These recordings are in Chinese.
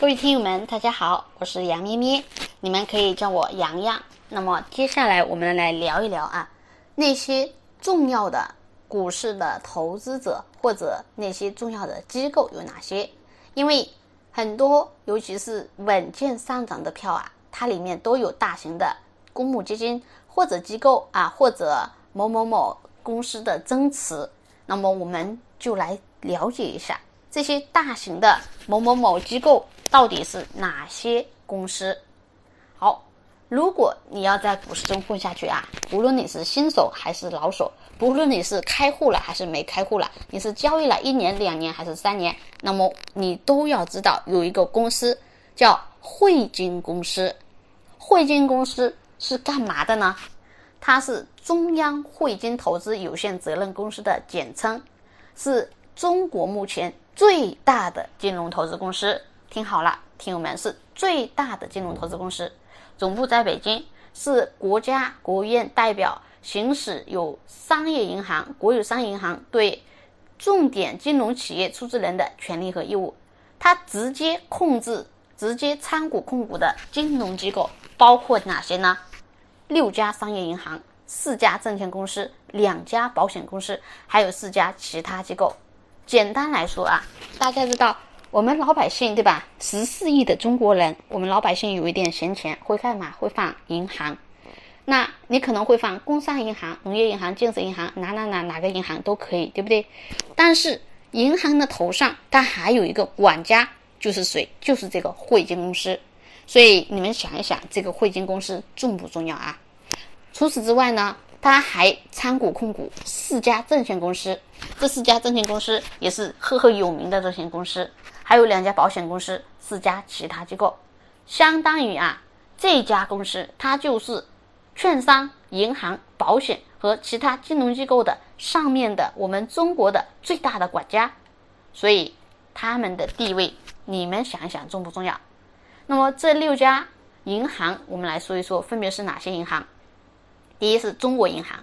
各位听友们，大家好，我是杨咩咩，你们可以叫我洋洋。那么接下来我们来聊一聊啊，那些重要的股市的投资者或者那些重要的机构有哪些？因为很多，尤其是稳健上涨的票啊，它里面都有大型的公募基金或者机构啊，或者某某某公司的增持。那么我们就来了解一下这些大型的某某某机构到底是哪些公司。好，如果你要在股市中混下去啊，无论你是新手还是老手，不论你是开户了还是没开户了，你是交易了一年、两年还是三年，那么你都要知道有一个公司叫汇金公司。汇金公司是干嘛的呢？它是中央汇金投资有限责任公司的简称，是中国目前最大的金融投资公司。听好了，听友们，是最大的金融投资公司，总部在北京，是国家国务院代表行使有商业银行、国有商业银行对重点金融企业出资人的权利和义务。它直接控制、直接参股控股的金融机构包括哪些呢？六家商业银行、四家证券公司、两家保险公司，还有四家其他机构。简单来说啊，大家知道我们老百姓对吧？十四亿的中国人，我们老百姓有一点闲钱会干嘛？会放银行。那你可能会放工商银行、农业银行、建设银行，哪哪哪哪个银行都可以，对不对？但是银行的头上它还有一个管家，就是谁？就是这个汇金公司。所以你们想一想，这个汇金公司重不重要啊？除此之外呢，他还参股控股四家证券公司，这四家证券公司也是赫赫有名的证券公司，还有两家保险公司，四家其他机构，相当于啊，这家公司它就是券商、银行、保险和其他金融机构的上面的我们中国的最大的管家，所以他们的地位，你们想一想重不重要？那么这六家银行，我们来说一说，分别是哪些银行？第一是中国银行，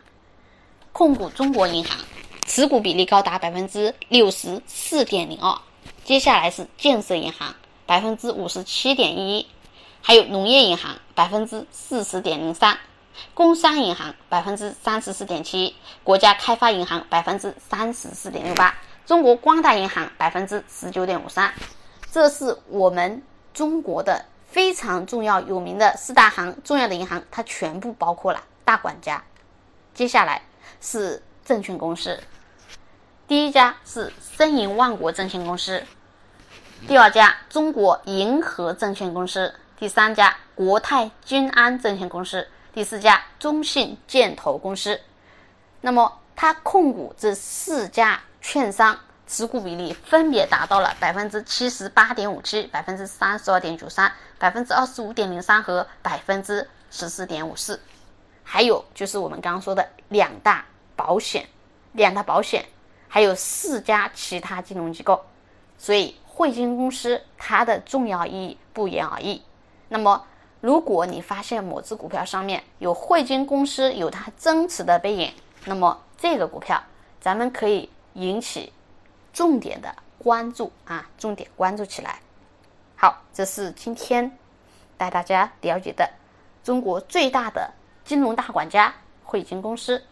控股中国银行，持股比例高达百分之六十四点零二。接下来是建设银行，百分之五十七点一一，还有农业银行百分之四十点零三，工商银行百分之三十四点七，国家开发银行百分之三十四点六八，中国光大银行百分之十九点五三。这是我们。中国的非常重要、有名的四大行、重要的银行，它全部包括了大管家。接下来是证券公司，第一家是申银万国证券公司，第二家中国银河证券公司，第三家国泰君安证券公司，第四家中信建投公司。那么，它控股这四家券商。持股比例分别达到了百分之七十八点五七、百分之三十二点九三、百分之二十五点零三和百分之十四点五四。还有就是我们刚刚说的两大保险、两大保险，还有四家其他金融机构。所以汇金公司它的重要意义不言而喻。那么，如果你发现某只股票上面有汇金公司有它增持的背影，那么这个股票咱们可以引起。重点的关注啊，重点关注起来。好，这是今天带大家了解的中国最大的金融大管家汇金公司。